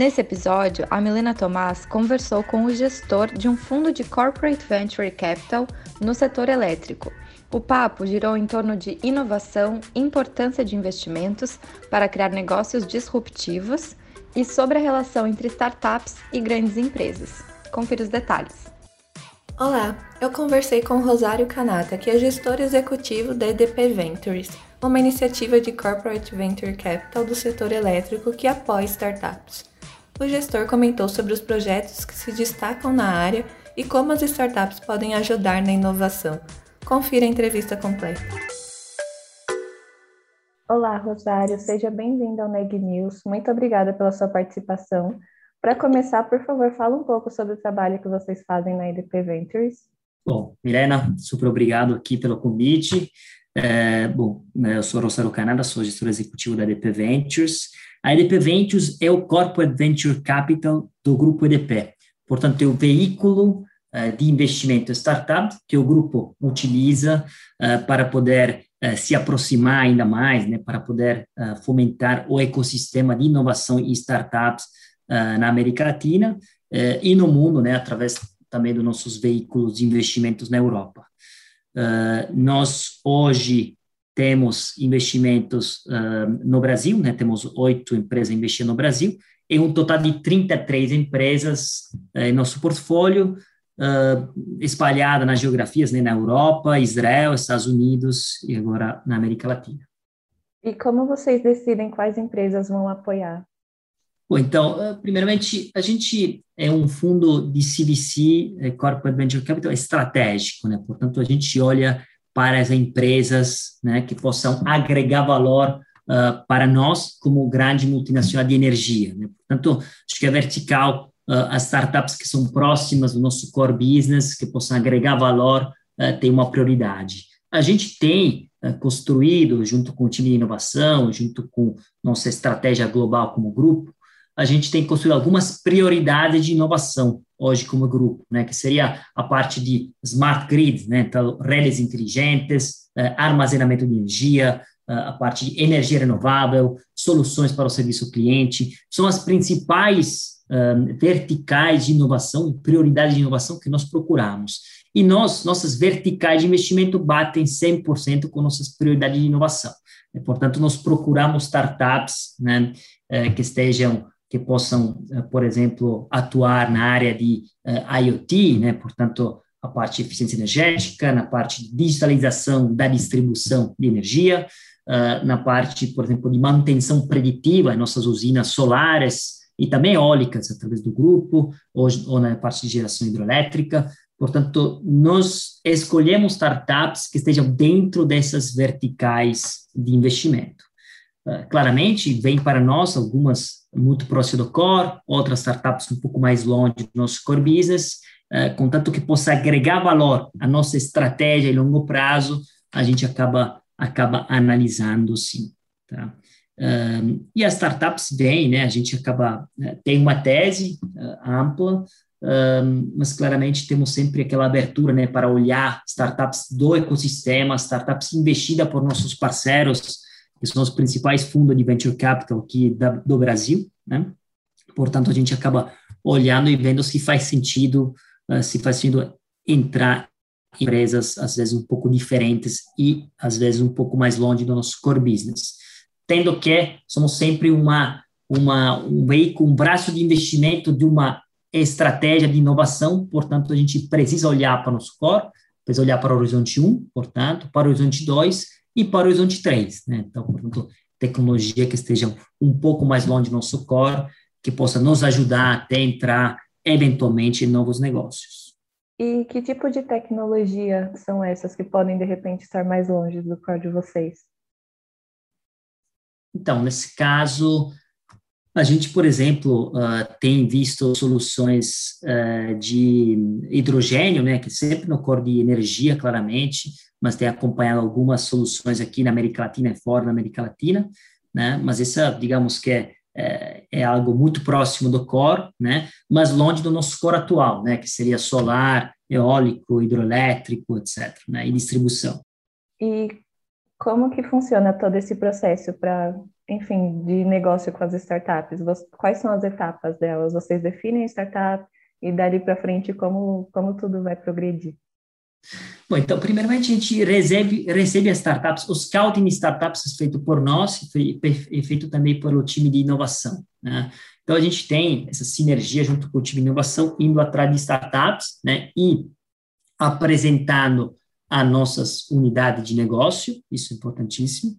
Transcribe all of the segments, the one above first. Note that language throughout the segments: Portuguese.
Nesse episódio, a Milena Tomás conversou com o gestor de um fundo de Corporate Venture Capital no setor elétrico. O papo girou em torno de inovação, importância de investimentos para criar negócios disruptivos e sobre a relação entre startups e grandes empresas. Confira os detalhes. Olá, eu conversei com Rosário Canata, que é gestor executivo da EDP Ventures, uma iniciativa de Corporate Venture Capital do setor elétrico que apoia startups. O gestor comentou sobre os projetos que se destacam na área e como as startups podem ajudar na inovação. Confira a entrevista completa. Olá, Rosário, seja bem-vinda ao Neg News. Muito obrigada pela sua participação. Para começar, por favor, fala um pouco sobre o trabalho que vocês fazem na EDP Ventures. Bom, Milena, super obrigado aqui pelo convite. É, bom, né, eu sou Rosário Canada, sou gestor executivo da EDP Ventures. A EDP Ventures é o Corporate Venture Capital do grupo EDP. Portanto, é o veículo uh, de investimento startup que o grupo utiliza uh, para poder uh, se aproximar ainda mais, né, para poder fomentar o ecossistema de inovação e startups na América Latina e no mundo, né, através também dos nossos veículos de investimentos na Europa. Nós hoje temos investimentos uh, no Brasil, né? temos oito empresas investindo no Brasil, e um total de 33 empresas uh, em nosso portfólio, uh, espalhada nas geografias, né? na Europa, Israel, Estados Unidos e agora na América Latina. E como vocês decidem quais empresas vão apoiar? Bom, então, primeiramente, a gente é um fundo de CVC, eh, Corporate Venture Capital, estratégico, né? Portanto, a gente olha para as empresas né, que possam agregar valor uh, para nós como grande multinacional de energia. Né? Portanto, acho que é vertical uh, as startups que são próximas do nosso core business, que possam agregar valor, uh, tem uma prioridade. A gente tem construído, junto com o time de inovação, junto com nossa estratégia global como grupo, a gente tem construído algumas prioridades de inovação hoje como grupo, né, que seria a parte de smart grid, né, então redes inteligentes, eh, armazenamento de energia, eh, a parte de energia renovável, soluções para o serviço cliente, são as principais eh, verticais de inovação, prioridades de inovação que nós procuramos. E nós, nossas verticais de investimento batem 100% com nossas prioridades de inovação. Portanto, nós procuramos startups né, que estejam que possam, eh, por exemplo, atuar na área de uh, IoT, né, portanto, a parte de eficiência energética, na parte de digitalização da distribuição de energia, uh, na parte, por exemplo, de manutenção preditiva nossas usinas solares e também eólicas, através do grupo, ou, ou na parte de geração hidroelétrica. Portanto, nós escolhemos startups que estejam dentro dessas verticais de investimento. Uh, claramente, vem para nós algumas muito próximo do core, outras startups um pouco mais longe do nosso core business, uh, contanto que possa agregar valor à nossa estratégia em longo prazo, a gente acaba, acaba analisando sim. Tá? Uh, e as startups vêm, né, a gente acaba, uh, tem uma tese ampla, mas claramente temos sempre aquela abertura né, para olhar startups do ecossistema, startups investidas por nossos parceiros, que são os principais fundos de venture capital aqui da, do Brasil, né? Portanto, a gente acaba olhando e vendo se faz sentido, uh, se faz sentido entrar em empresas, às vezes, um pouco diferentes e, às vezes, um pouco mais longe do nosso core business. Tendo que somos sempre uma, uma, um veículo, um braço de investimento de uma estratégia de inovação, portanto, a gente precisa olhar para o nosso core, precisa olhar para o horizonte 1, portanto, para o horizonte 2, e para o horizonte 3, né? Então, portanto, tecnologia que esteja um pouco mais longe do nosso core, que possa nos ajudar até entrar eventualmente em novos negócios. E que tipo de tecnologia são essas que podem de repente estar mais longe do core de vocês? Então, nesse caso, A gente, por exemplo, uh, tem visto soluções uh, de hidrogênio, né, que sempre no cor de energia, claramente, mas tem acompanhado algumas soluções aqui na América Latina e fora da América Latina, né, mas essa, digamos que é, é, é, algo muito próximo do core, né, mas longe do nosso core atual, né, que seria solar, eólico, hidroelétrico, etc., né, e distribuição. E como que funciona todo esse processo para, enfim, de negócio com as startups? Quais são as etapas delas? Vocês definem a startup e dali para frente como, como tudo vai progredir? Bom, então, primeiramente, a gente recebe, recebe as startups, o scouting de startups é feito por nós e feito também pelo time de inovação. Né? Então, a gente tem essa sinergia junto com o time de inovação, indo atrás de startups né? e apresentando a nossas unidades de negócio, isso é importantíssimo.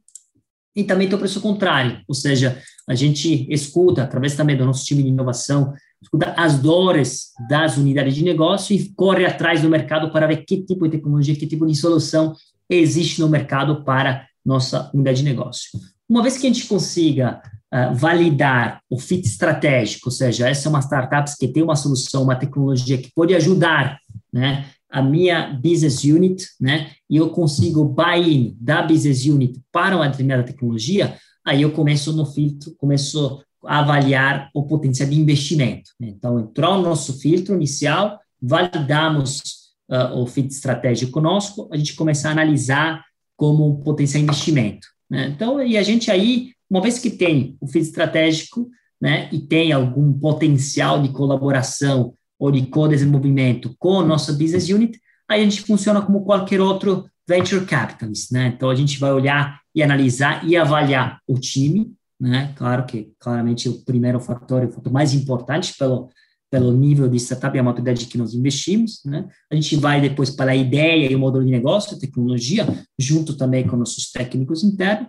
E também tem o preço contrário, ou seja, a gente escuta, através também do nosso time de inovação, escuta as dores das unidades de negócio e corre atrás do mercado para ver que tipo de tecnologia, que tipo de solução existe no mercado para nossa unidade de negócio. Uma vez que a gente consiga uh, validar o fit estratégico, ou seja, essa é uma startup que tem uma solução, uma tecnologia que pode ajudar né, a minha business unit, né, e eu consigo buy-in da business unit para uma determinada tecnologia, aí eu começo no filtro, começo avaliar o potencial de investimento. Né? Então, entrou no nosso filtro inicial, validamos uh, o fit estratégico conosco, a gente começa a analisar como um potencial investimento. Né? Então, e a gente aí, uma vez que tem o fit estratégico, né, e tem algum potencial de colaboração ou de co-desenvolvimento com a nossa business unit, aí a gente funciona como qualquer outro venture capitalist, né? Então a gente vai olhar e analisar e avaliar o time, né? Claro que claramente o primeiro fator, o fator mais importante pelo pelo nível de startup e a maturidade que nós investimos, né? A gente vai depois para a ideia e o modelo de negócio, a tecnologia, junto também com nossos técnicos internos,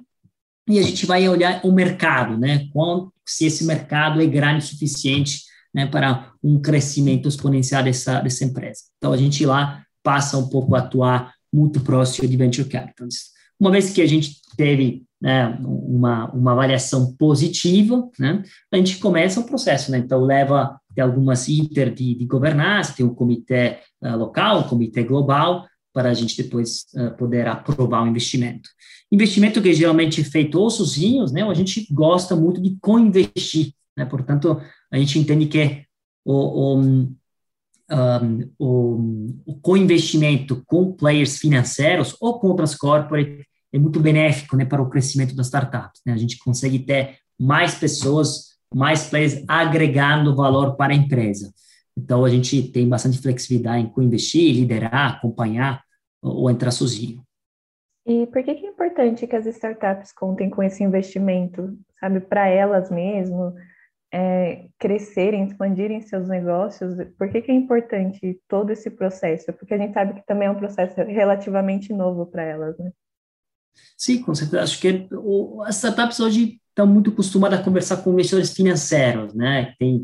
e a gente vai olhar o mercado, né? Quanto, se esse mercado é grande o suficiente né, para um crescimento exponencial dessa, dessa empresa. Então, a gente lá passa um pouco a atuar muito próximo de venture capitalists. Uma vez que a gente teve né, uma, uma avaliação positiva, né, a gente começa o processo. Né? Então, leva tem algumas inter de, de governança, tem um comitê uh, local, um comitê global, para a gente depois uh, poder aprovar o investimento. Investimento que geralmente é feito ou sozinhos, né, ou a gente gosta muito de co-investir, né, portanto, a gente entende que o, o, um, o, o co-investimento com players financeiros ou com outras corporates é muito benéfico né, para o crescimento das startups. Né? A gente consegue ter mais pessoas, mais players agregando valor para a empresa. Então, a gente tem bastante flexibilidade em co-investir, liderar, acompanhar ou entrar sozinho. E por que, que é importante que as startups contem com esse investimento, sabe, para elas mesmo, é, crescerem, expandirem seus negócios, por que, que é importante todo esse processo? Porque a gente sabe que também é um processo relativamente novo para elas, né? Sim, com certeza. Acho que o, as startups hoje estão muito acostumadas a conversar com investidores financeiros, né? Tem,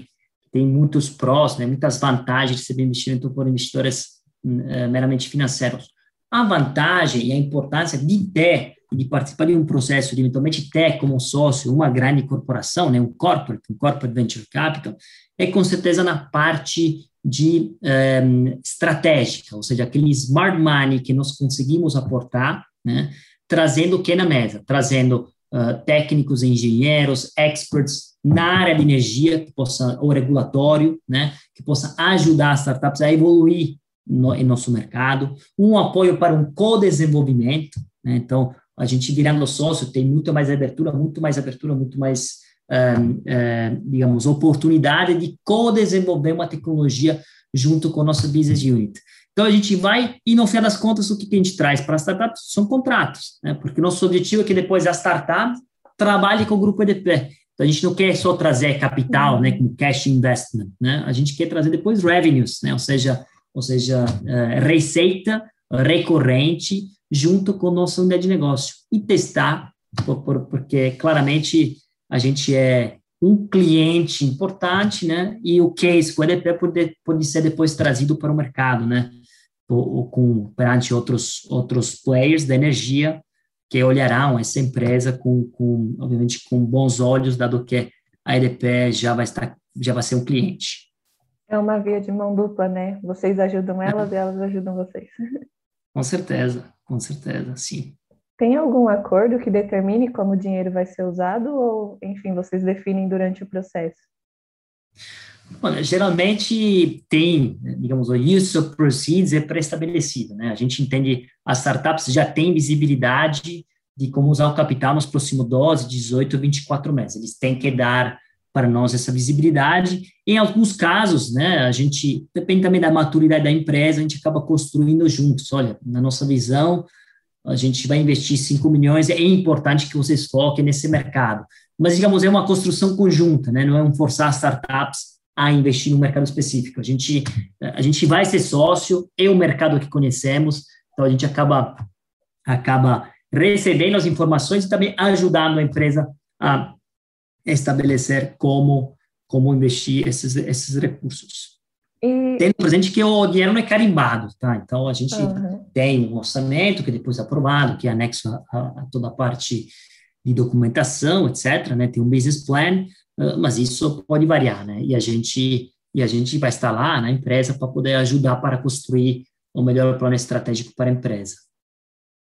tem muitos prós, né? muitas vantagens de receber investimento por investidores uh, meramente financeiros. A vantagem e a importância de ter de participar de um processo de eventualmente ter como sócio uma grande corporação, né, um corporate, um corporate venture capital, é com certeza na parte de um, ehm, estratégica, ou seja, aquele smart money que nós conseguimos aportar, né, trazendo o que na mesa? Trazendo uh, técnicos, engenheiros, experts na área de energia, que possa, ou regulatório, né, que possa ajudar as startups a evoluir no, em nosso mercado, um apoio para um co-desenvolvimento, né, então, a gente virando sócio tem muito mais abertura, muito mais abertura, muito mais, um, digamos, oportunidade de co-desenvolver uma tecnologia junto com a nossa business unit. Então, a gente vai, e no fim das contas, o que a gente traz para as startups são contratos, né? porque nosso objetivo é que depois a startup trabalhe com o grupo EDP. Então, a gente não quer só trazer capital, né, como cash investment, né? A gente quer trazer depois revenues, né? Ou seja, ou seja, uh, receita recorrente junto com nossa unidade de negócio e testar, por, por, porque claramente a gente é um cliente importante, né? E o case com o EDP pode, pode ser depois trazido para o mercado, né? Com, perante outros, outros players da energia que olharão essa empresa com, com, obviamente, com bons olhos, dado que a EDP já vai estar, já vai ser um cliente. É uma via de mão dupla, né? Vocês ajudam elas e elas ajudam vocês. Com certeza, com certeza, sim. Tem algum acordo que determine como o dinheiro vai ser usado ou, enfim, vocês definem durante o processo? Olha, geralmente tem, digamos, o use of proceeds é pré-estabelecido, né? A gente entende, as startups já têm visibilidade de como usar o capital nos próximos 12, 18, 24 meses. Eles têm que dar para nós essa visibilidade. Em alguns casos, né, a gente, depende também da maturidade da empresa, a gente acaba construindo juntos. Olha, na nossa visão, a gente vai investir 5 milhões, é importante que vocês foquem nesse mercado. Mas, digamos, é uma construção conjunta, né, não é um forçar startups a investir no mercado específico. A gente, a gente vai ser sócio, é o mercado que conhecemos, então a gente acaba, acaba recebendo as informações e também ajudando a empresa a estabelecer como, como investir esses, esses recursos. E... Tendo presente que o dinheiro não é carimbado, tá? Então, a gente uhum. tem um orçamento que depois é aprovado, que é anexo a, a, toda a parte de documentação, etc., né? Tem um business plan, mas isso pode variar, né? E a gente, e a gente vai estar lá na empresa para poder ajudar para construir o melhor plano estratégico para a empresa.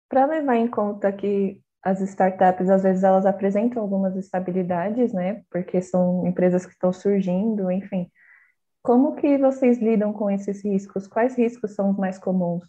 Para levar em conta que as startups, às vezes, elas apresentam algumas estabilidades, né? Porque são empresas que estão surgindo, enfim. Como que vocês lidam com esses riscos? Quais riscos são os mais comuns?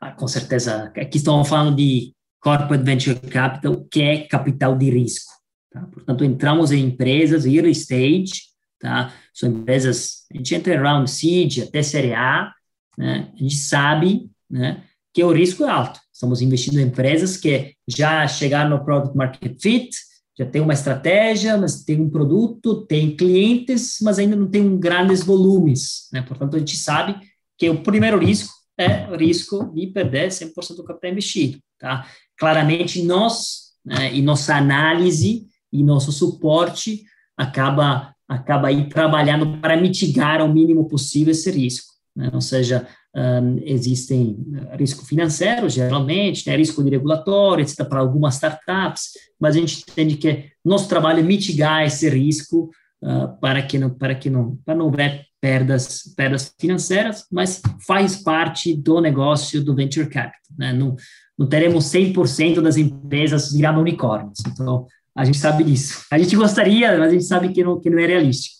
Ah, com certeza. Aqui estamos falando de Corporate Venture Capital, que é capital de risco. Tá? Portanto, entramos em empresas early stage, tá? São empresas, a gente entra em round seed até série A, né? A gente sabe, né? que o risco é alto. Estamos investindo em empresas que já chegaram no product market fit, já tem uma estratégia, mas tem um produto, tem clientes, mas ainda não tem grandes volumes. Né? Portanto, a gente sabe que o primeiro risco é o risco de perder 100% do capital investido. Tá? Claramente, nós, né, e nossa análise e nosso suporte acaba, acaba aí trabalhando para mitigar ao mínimo possível esse risco. Né? Ou seja, um, existem eh, risco financeiro, geralmente, né, risco de regulatório, etc., para algumas startups, mas a gente entende que nosso trabalho é mitigar esse risco uh, para que não para que não para não haver perdas perdas financeiras, mas faz parte do negócio do venture capital, né? Não, não teremos 100% das empresas virando unicórnios. Então, a gente sabe disso. A gente gostaria, mas a gente sabe que não que não é realístico.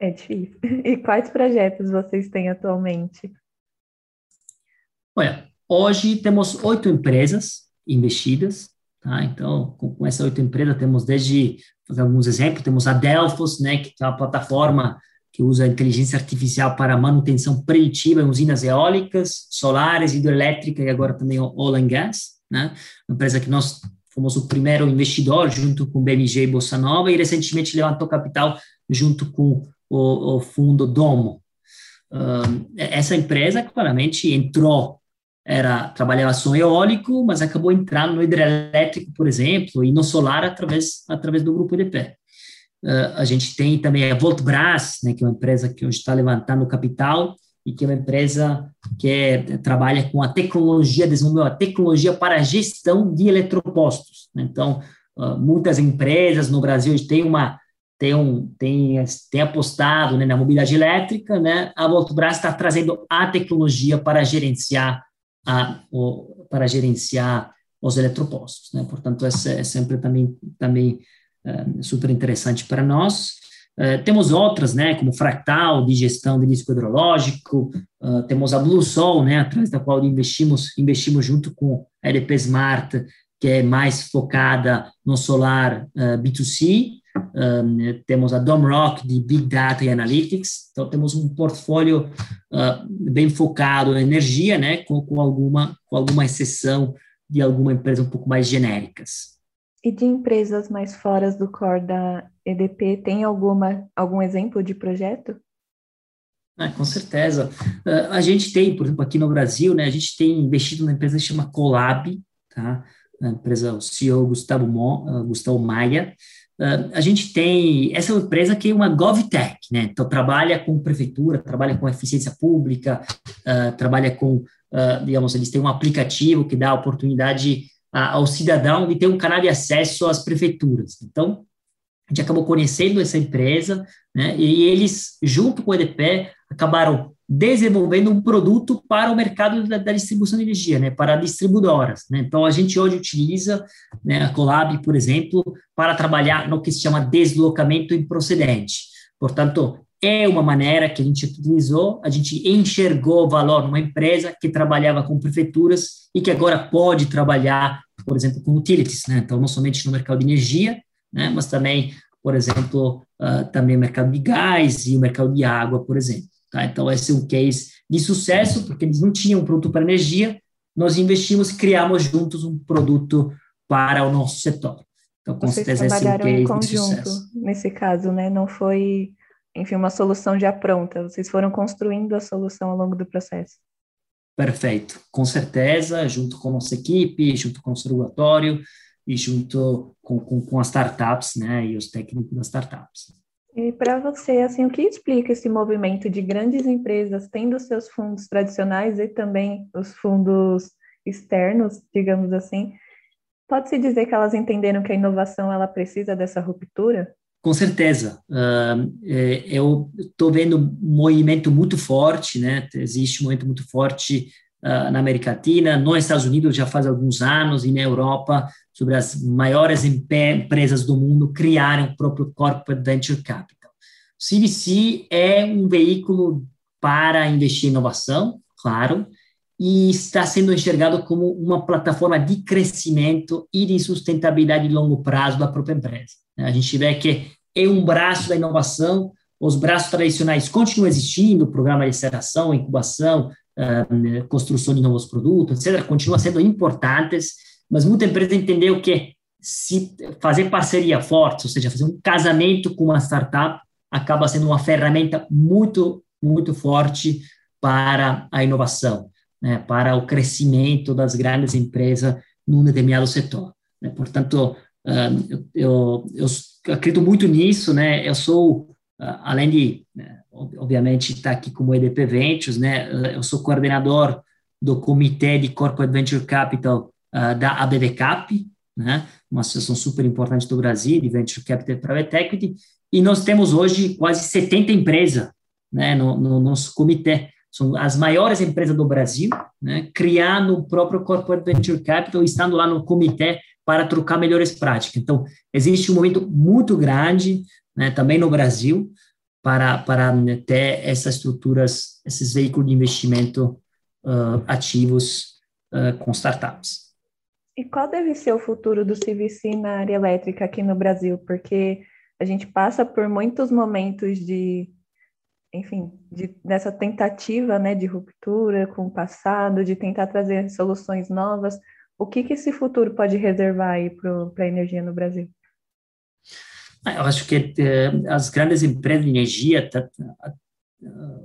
É difícil. E quais projetos vocês têm atualmente? Olha, hoje temos oito empresas investidas, tá? Então, com, com essas oito empresas, temos desde, fazer alguns exemplos, temos a Delphos, né, que é uma plataforma que usa inteligência artificial para manutenção preditiva em usinas eólicas, solares, hidrelétricas e agora também oil and gas, né? Uma empresa que nós fomos o primeiro investidor junto com o BMG e Bolsa Nova e recentemente levantou capital junto com o, o fundo Domo. essa empresa claramente entrou era trabalhava som eólico, mas acabou entrando no hidrelétrico, por exemplo, e no solar através através do grupo EDP. Uh, a gente tem também a Voltbras, né, que é uma empresa que hoje está levantando capital e que é uma empresa que é, trabalha com a tecnologia, desenvolveu a tecnologia para a gestão de eletropostos. Né? Então, uh, muitas empresas no Brasil têm uma tem, um, tem, tem apostado né, na mobilidade elétrica, né? A Voltbras está trazendo a tecnologia para gerenciar a, o, para gerenciar os eletropostos. Né? Portanto, essa é sempre também, também é, super interessante para nós. É, temos outras, né, como Fractal, de gestão de risco hidrológico, uh, temos a Blue Sol, né, atrás da qual investimos, investimos junto com a EDP Smart, que é mais focada no solar uh, B2C, um, temos a Domrock de Big Data e Analytics, então temos um portfólio uh, bem focado em energia, né, com, com, alguma, com alguma exceção de alguma empresa um pouco mais genéricas. E de empresas mais fora do core da EDP, tem alguma, algum exemplo de projeto? Ah, com certeza. Uh, a gente tem, por exemplo, aqui no Brasil, né, a gente tem investido numa empresa que chama Colab, tá? A empresa, o CEO Gustavo, uh, Gustavo Maia, Uh, a gente tem essa é uma empresa que é uma GovTech, né? Então trabalha com prefeitura, trabalha com eficiência pública, trabalha com, digamos, eles têm um aplicativo que dá a oportunidade ao cidadão de ter um canal de acesso às prefeituras. Então a gente acabou conhecendo essa empresa, né, e eles, junto com o EDP, acabaram desenvolvendo um produto para o mercado da, da distribuição de energia, né, para distribuidoras. Né? Então, a gente hoje utiliza né, a Colab, por exemplo, para trabalhar no que se chama deslocamento improcedente. Portanto, é uma maneira que a gente utilizou, a gente enxergou valor numa empresa que trabalhava com prefeituras e que agora pode trabalhar, por exemplo, com utilities, né? Então, não somente no mercado de energia, né, mas também, por exemplo, uh, também o mercado de gás e o mercado de água, por exemplo. Tá? Então, esse é um case de sucesso, porque eles não tinham um produto para energia, nós investimos, criamos juntos um produto para o nosso setor. Então, com Vocês certeza, esse é um case em conjunto, de sucesso. Nesse caso, né? Não foi, enfim, uma solução já pronta. Vocês foram construindo a solução ao longo do processo. Perfeito, com certeza, junto com a nossa equipe, junto com o regulatório, e junto com, com, com as startups, né, e os técnicos das startups. E para você, assim, o que explica esse movimento de grandes empresas tendo seus fundos tradicionais e também os fundos externos, digamos assim? Pode-se dizer que elas entenderam que a inovação ela precisa dessa ruptura? Com certeza. Uh, eu estou vendo um movimento muito forte, né? Existe um movimento muito forte na América Latina, nos Estados Unidos já faz alguns anos, e na Europa sobre as maiores empresas do mundo criarem o próprio Corporate Venture Capital. O CVC é um veículo para investir em inovação, claro, e está sendo enxergado como uma plataforma de crescimento e de sustentabilidade de longo prazo da própria empresa. A gente vê que é um braço da inovação, os braços tradicionais continuam existindo, programa de aceleração, incubação, construção de novos produtos, etc., continuam sendo importantes, mas muita empresa entendeu que se fazer parceria forte, ou seja, fazer um casamento com uma startup, acaba sendo uma ferramenta muito, muito forte para a inovação, né, para o crescimento das grandes empresas num determinado setor. Né? Portanto, eu, eu, eu, acredito muito nisso, né? Eu sou, além de, né, obviamente, estar aqui como EDP Ventures, né? Eu sou coordenador do Comitê de Corporate Venture Capital uh, da ABVCAP, né, uma associação super importante do Brasil, de Venture Capital Private Equity, e nós temos hoje quase 70 empresas né, no, no nosso comitê. São as maiores empresas do Brasil, né, criando o próprio Corporate Venture Capital, estando lá no comitê para trocar melhores práticas. Então, existe um momento muito grande, né, também no Brasil, para, para ter essas estruturas, esses veículos de investimento uh, ativos uh, com startups. E qual deve ser o futuro do CVC na área elétrica aqui no Brasil? Porque a gente passa por muitos momentos de, enfim, de, dessa tentativa né, de ruptura com o passado, de tentar trazer soluções novas. O que, que esse futuro pode reservar aí para a energia no Brasil? Ah, eu acho que eh, as grandes empresas de energia tá, tá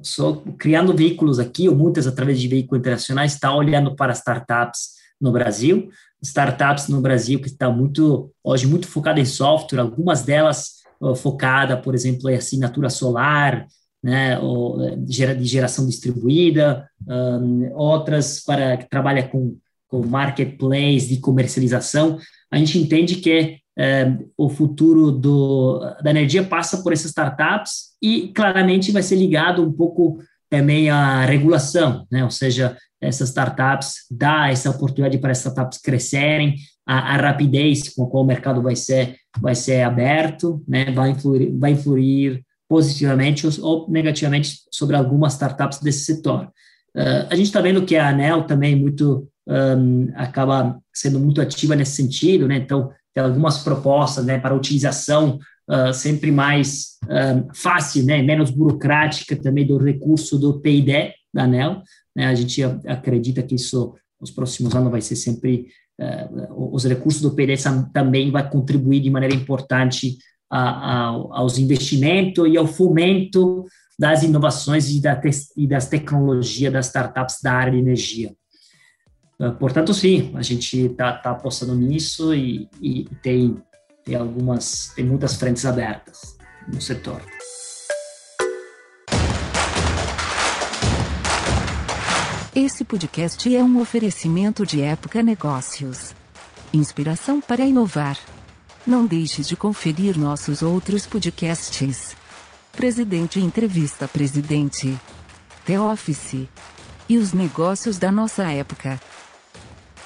só criando veículos aqui, ou muitas através de veículos internacionais, estão tá olhando para startups no Brasil, startups no Brasil que estão muito, hoje, muito focadas em software, algumas delas uh, focada, por exemplo, em assinatura solar, né, ou eh, de geração distribuída, um, outras para que trabalha com, com marketplace de comercialização. A gente entende que eh, o futuro do, da energia passa por essas startups e claramente vai ser ligado um pouco também à regulação, né? ou seja, essas startups, dá essa oportunidade para as startups crescerem, a, a, rapidez com a qual o mercado vai ser, vai ser aberto, né, vai, influir, vai influir positivamente ou negativamente sobre algumas startups desse setor. Uh, a gente está vendo que a ANEL também muito um, acaba sendo muito ativa nesse sentido, né? Então algumas propostas, né, para utilização uh, sempre mais uh, fácil, né, menos burocrática também do recurso do PID da ANEL. Né? A gente acredita que isso, nos próximos anos, vai ser sempre. Uh, os recursos do PDS também vai contribuir de maneira importante a, a, aos investimentos e ao fomento das inovações e, da e, das tecnologias das startups da área de energia. Uh, portanto, sim, a gente está tá apostando nisso e, e tem, tem algumas, tem muitas frentes abertas no setor. Esse podcast é um oferecimento de Época Negócios. Inspiração para inovar. Não deixe de conferir nossos outros podcasts. Presidente Entrevista Presidente. The Office. E os negócios da nossa época.